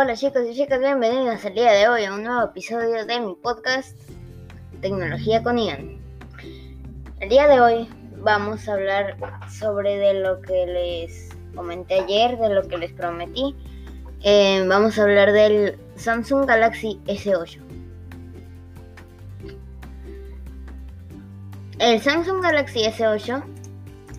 Hola chicos y chicas, bienvenidos al día de hoy a un nuevo episodio de mi podcast Tecnología con Ian. El día de hoy vamos a hablar sobre de lo que les comenté ayer, de lo que les prometí. Eh, vamos a hablar del Samsung Galaxy S8. El Samsung Galaxy S8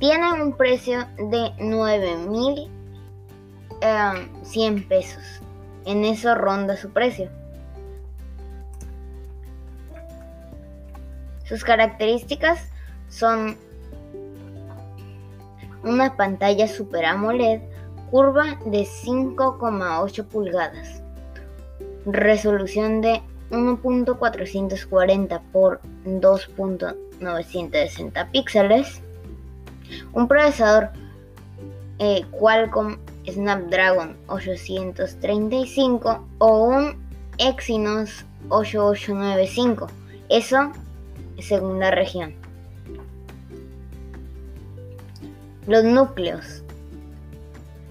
tiene un precio de 9100 eh, pesos. En eso ronda su precio. Sus características son una pantalla Super AMOLED curva de 5,8 pulgadas, resolución de 1.440 por 2.960 píxeles, un procesador eh, Qualcomm Snapdragon 835 o un Exynos 8895. Eso según la región. Los núcleos.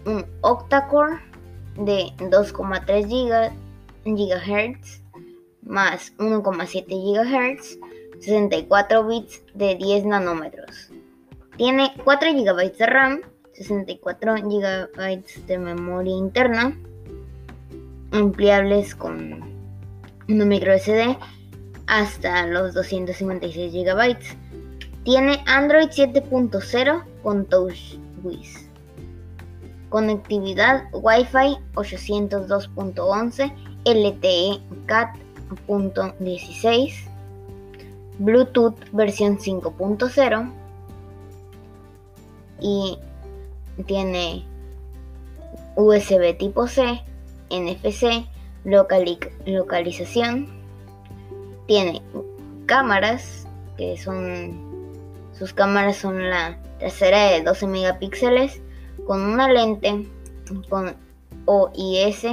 Un octa-core de 2,3 GHz más 1,7 GHz, 64 bits de 10 nanómetros. Tiene 4 GB de RAM 64 GB de memoria interna, ampliables con una micro SD hasta los 256 GB. Tiene Android 7.0 con TouchWiz. Conectividad Wi-Fi 802.11 LTE CAT.16 Bluetooth versión 5.0 y tiene USB tipo C, NFC, localización, tiene cámaras, que son, sus cámaras son la trasera de 12 megapíxeles, con una lente con OIS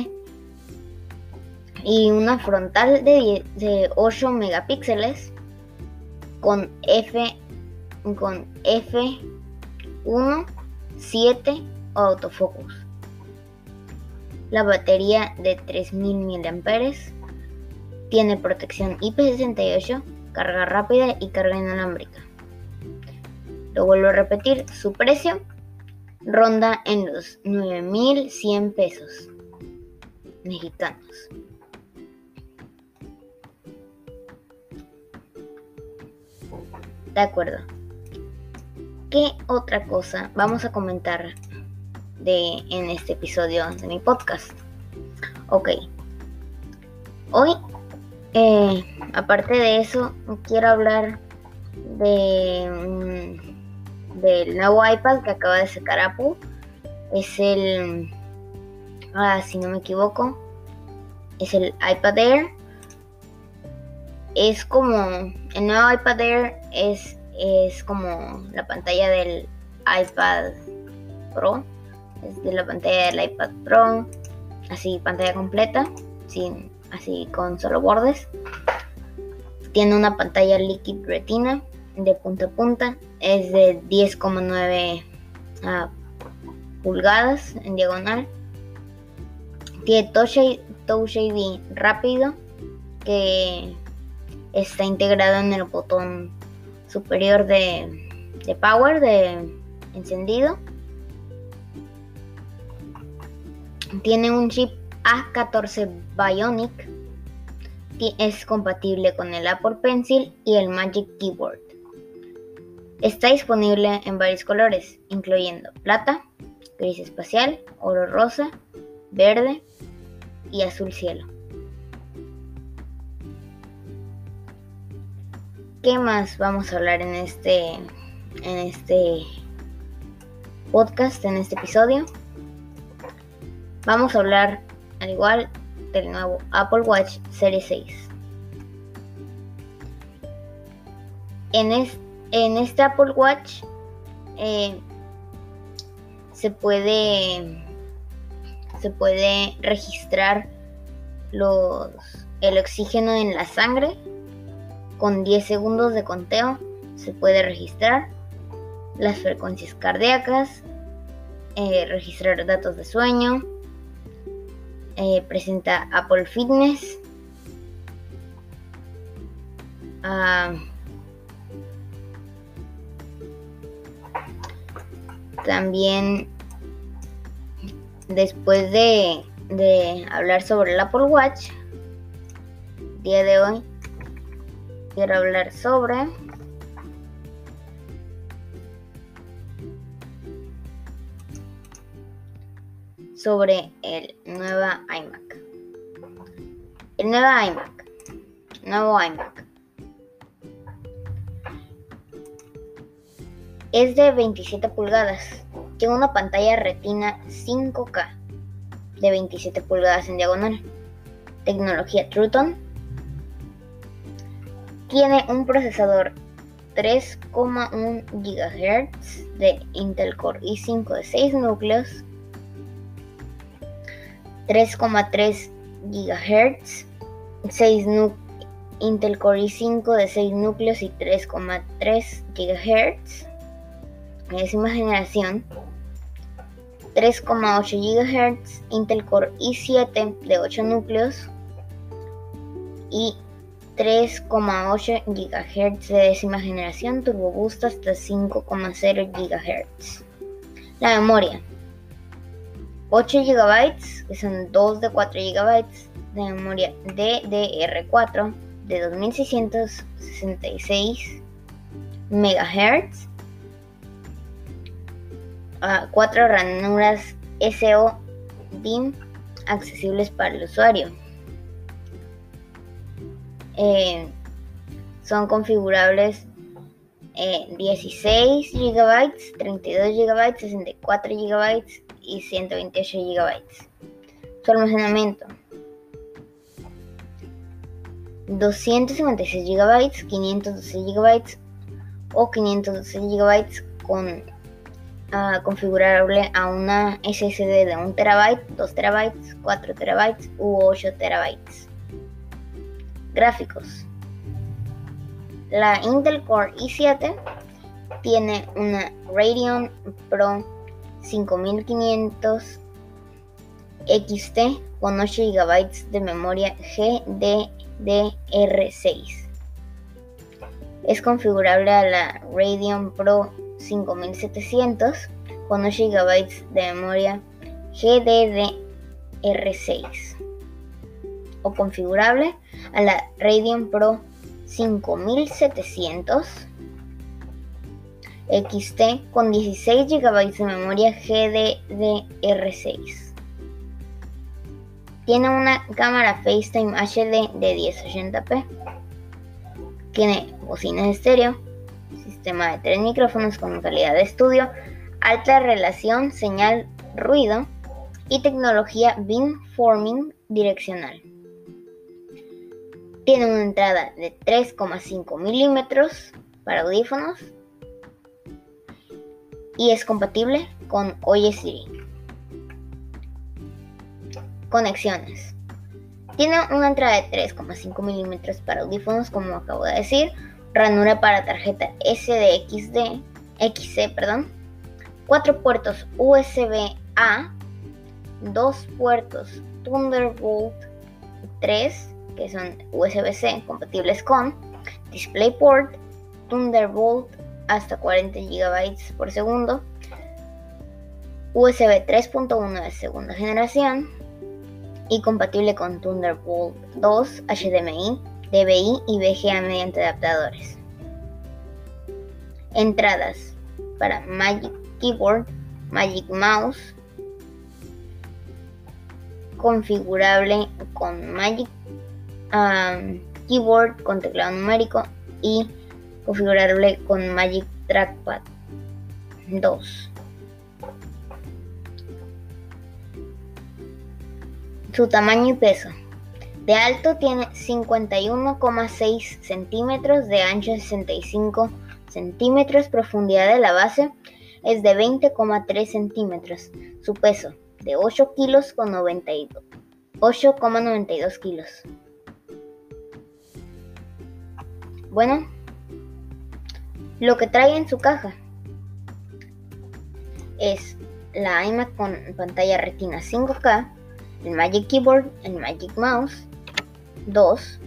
y una frontal de, de 8 megapíxeles con con F1 7 autofocus. La batería de 3000 mAh tiene protección IP68, carga rápida y carga inalámbrica. Lo vuelvo a repetir, su precio ronda en los 9100 pesos mexicanos. De acuerdo. ¿Qué otra cosa vamos a comentar de, en este episodio de mi podcast? Ok. Hoy, eh, aparte de eso, quiero hablar de del nuevo iPad que acaba de sacar Apple. Es el, ah, si no me equivoco, es el iPad Air. Es como el nuevo iPad Air es es como la pantalla del iPad Pro. Es de la pantalla del iPad Pro. Así, pantalla completa. Sin, así con solo bordes. Tiene una pantalla Liquid Retina de punta a punta. Es de 10,9 ah, pulgadas en diagonal. Tiene Touch, Touch ID rápido que está integrado en el botón superior de, power, de encendido. Tiene un chip A14 Bionic. Es compatible con el Apple Pencil y el Magic Keyboard. Está disponible en varios colores, incluyendo plata, gris espacial, oro rosa, verde y azul cielo. ¿Qué más vamos a hablar en este, en este podcast, en este episodio? Vamos a hablar, al igual, del nuevo Apple Watch Series 6. En, en este Apple Watch eh, se puede se puede registrar los, el oxígeno en la sangre con 10 segundos de conteo se puede registrar las frecuencias cardíacas, eh, registrar datos de sueño, eh, presenta Apple Fitness. Ah, también después de, de hablar sobre el Apple Watch, día de hoy quiero hablar sobre sobre el nuevo iMac. El nuevo iMac. Nuevo iMac. Es de 27 pulgadas. Tiene una pantalla retina 5K de 27 pulgadas en diagonal. Tecnología Truton. Tiene un procesador 3,1 GHz de Intel Core i5 de 6 núcleos 3,3 GHz, 6 Intel Core i5 de 6 núcleos y 3,3 GHz, décima generación, 3,8 GHz, Intel Core i7 de 8 núcleos y 3,8 GHz de décima generación, Turbo Boost hasta 5,0 GHz. La memoria 8 GB, que son 2 de 4 GB de memoria DDR4 de 2666 MHz, 4 ranuras SO DIM accesibles para el usuario. Eh, son configurables 16 GB, 32 GB, 64 GB y 128 GB. Su almacenamiento 256 GB, 512 GB o 512 GB con uh, configurable a una SSD de 1 TB, 2 TB, 4 TB u 8 TB. Gráficos. La Intel Core i7 tiene una Radeon Pro 5500 XT con 8 GB de memoria GDDR6. Es configurable a la Radeon Pro 5700 con 8 GB de memoria GDDR6 o configurable a la Radeon Pro 5700 XT con 16 GB de memoria GDDR6. Tiene una cámara FaceTime HD de 1080p. Tiene bocinas estéreo, sistema de tres micrófonos con calidad de estudio, alta relación señal-ruido y tecnología beamforming direccional. Tiene una entrada de 3,5 milímetros para audífonos y es compatible con Oye Siri. Conexiones. Tiene una entrada de 3,5 milímetros para audífonos, como acabo de decir, ranura para tarjeta SDXD, XC, perdón, 4 puertos USB-A, 2 puertos Thunderbolt 3, que son USB-C compatibles con DisplayPort, Thunderbolt hasta 40 GB por segundo, USB 3.1 de segunda generación y compatible con Thunderbolt 2, HDMI, DVI y VGA mediante adaptadores. Entradas para Magic Keyboard, Magic Mouse, configurable con Magic Keyboard con teclado numérico y configurable con Magic Trackpad 2. Su tamaño y peso. De alto tiene 51,6 centímetros, de ancho 65 centímetros, profundidad de la base es de 20,3 centímetros. Su peso de 8 kilos con 92, 8,92 kilos. Bueno, lo que trae en su caja es la iMac con pantalla retina 5K, el Magic Keyboard, el Magic Mouse. 2.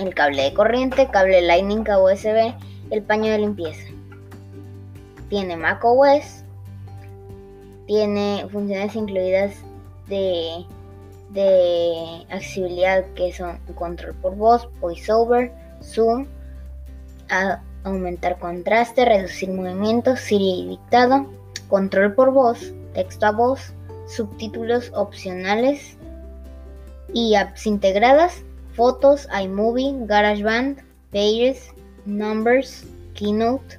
El cable de corriente, cable Lightning a USB, el paño de limpieza. Tiene macOS. Tiene funciones incluidas de, de accesibilidad que son control por voz, voiceover, zoom, aumentar contraste, reducir movimientos, Siri dictado, control por voz, texto a voz, subtítulos opcionales y apps integradas, fotos, iMovie, GarageBand, Pages, Numbers, Keynote,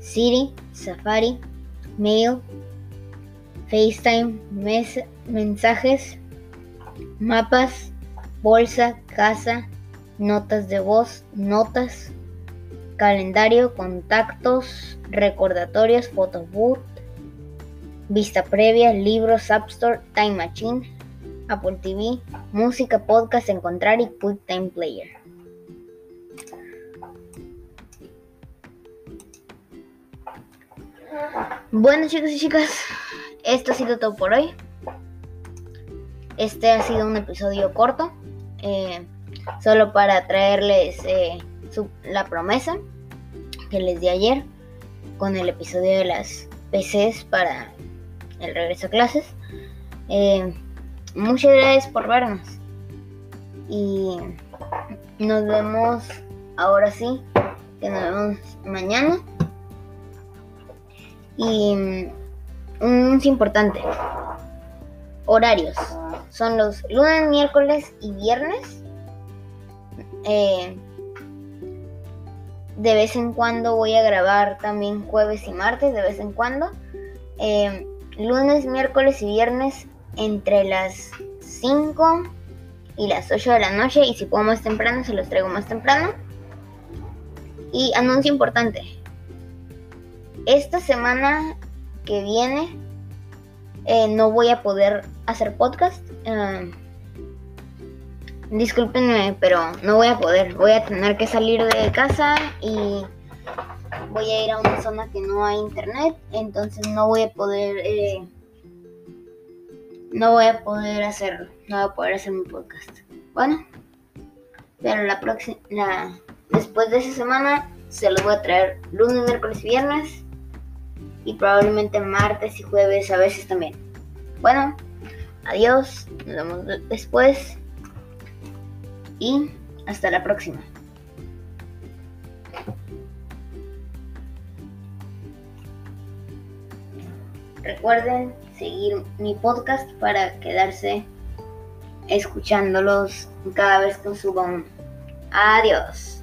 Siri, Safari, Mail, FaceTime, mensajes, mapas, bolsa, casa, notas de voz, notas, calendario, contactos, recordatorios, photoboot, vista previa, libros, App Store, Time Machine, Apple TV, música, podcast, encontrar y QuickTime Player. Bueno chicos y chicas, esto ha sido todo por hoy. Este ha sido un episodio corto, eh, solo para traerles eh, la promesa que les di ayer con el episodio de las PCs para el regreso a clases. Eh, muchas gracias por vernos y nos vemos ahora sí, que nos vemos mañana. Y un es importante, horarios. Son los lunes, miércoles y viernes. Eh, de vez en cuando voy a grabar también jueves y martes, de vez en cuando. Eh, lunes, miércoles y viernes entre las 5 y las 8 de la noche. Y si puedo más temprano, se los traigo más temprano. Y anuncio importante. Esta semana que viene eh, no voy a poder hacer podcast. Eh, Disculpenme, pero no voy a poder. Voy a tener que salir de casa y voy a ir a una zona que no hay internet. Entonces no voy a poder. Eh, no voy a poder hacerlo. No voy a poder hacer mi podcast. Bueno, pero la próxima. después de esa semana se los voy a traer lunes, miércoles viernes. Y probablemente martes y jueves a veces también. Bueno, adiós. Nos vemos después y hasta la próxima. Recuerden seguir mi podcast para quedarse escuchándolos cada vez que suban. Adiós.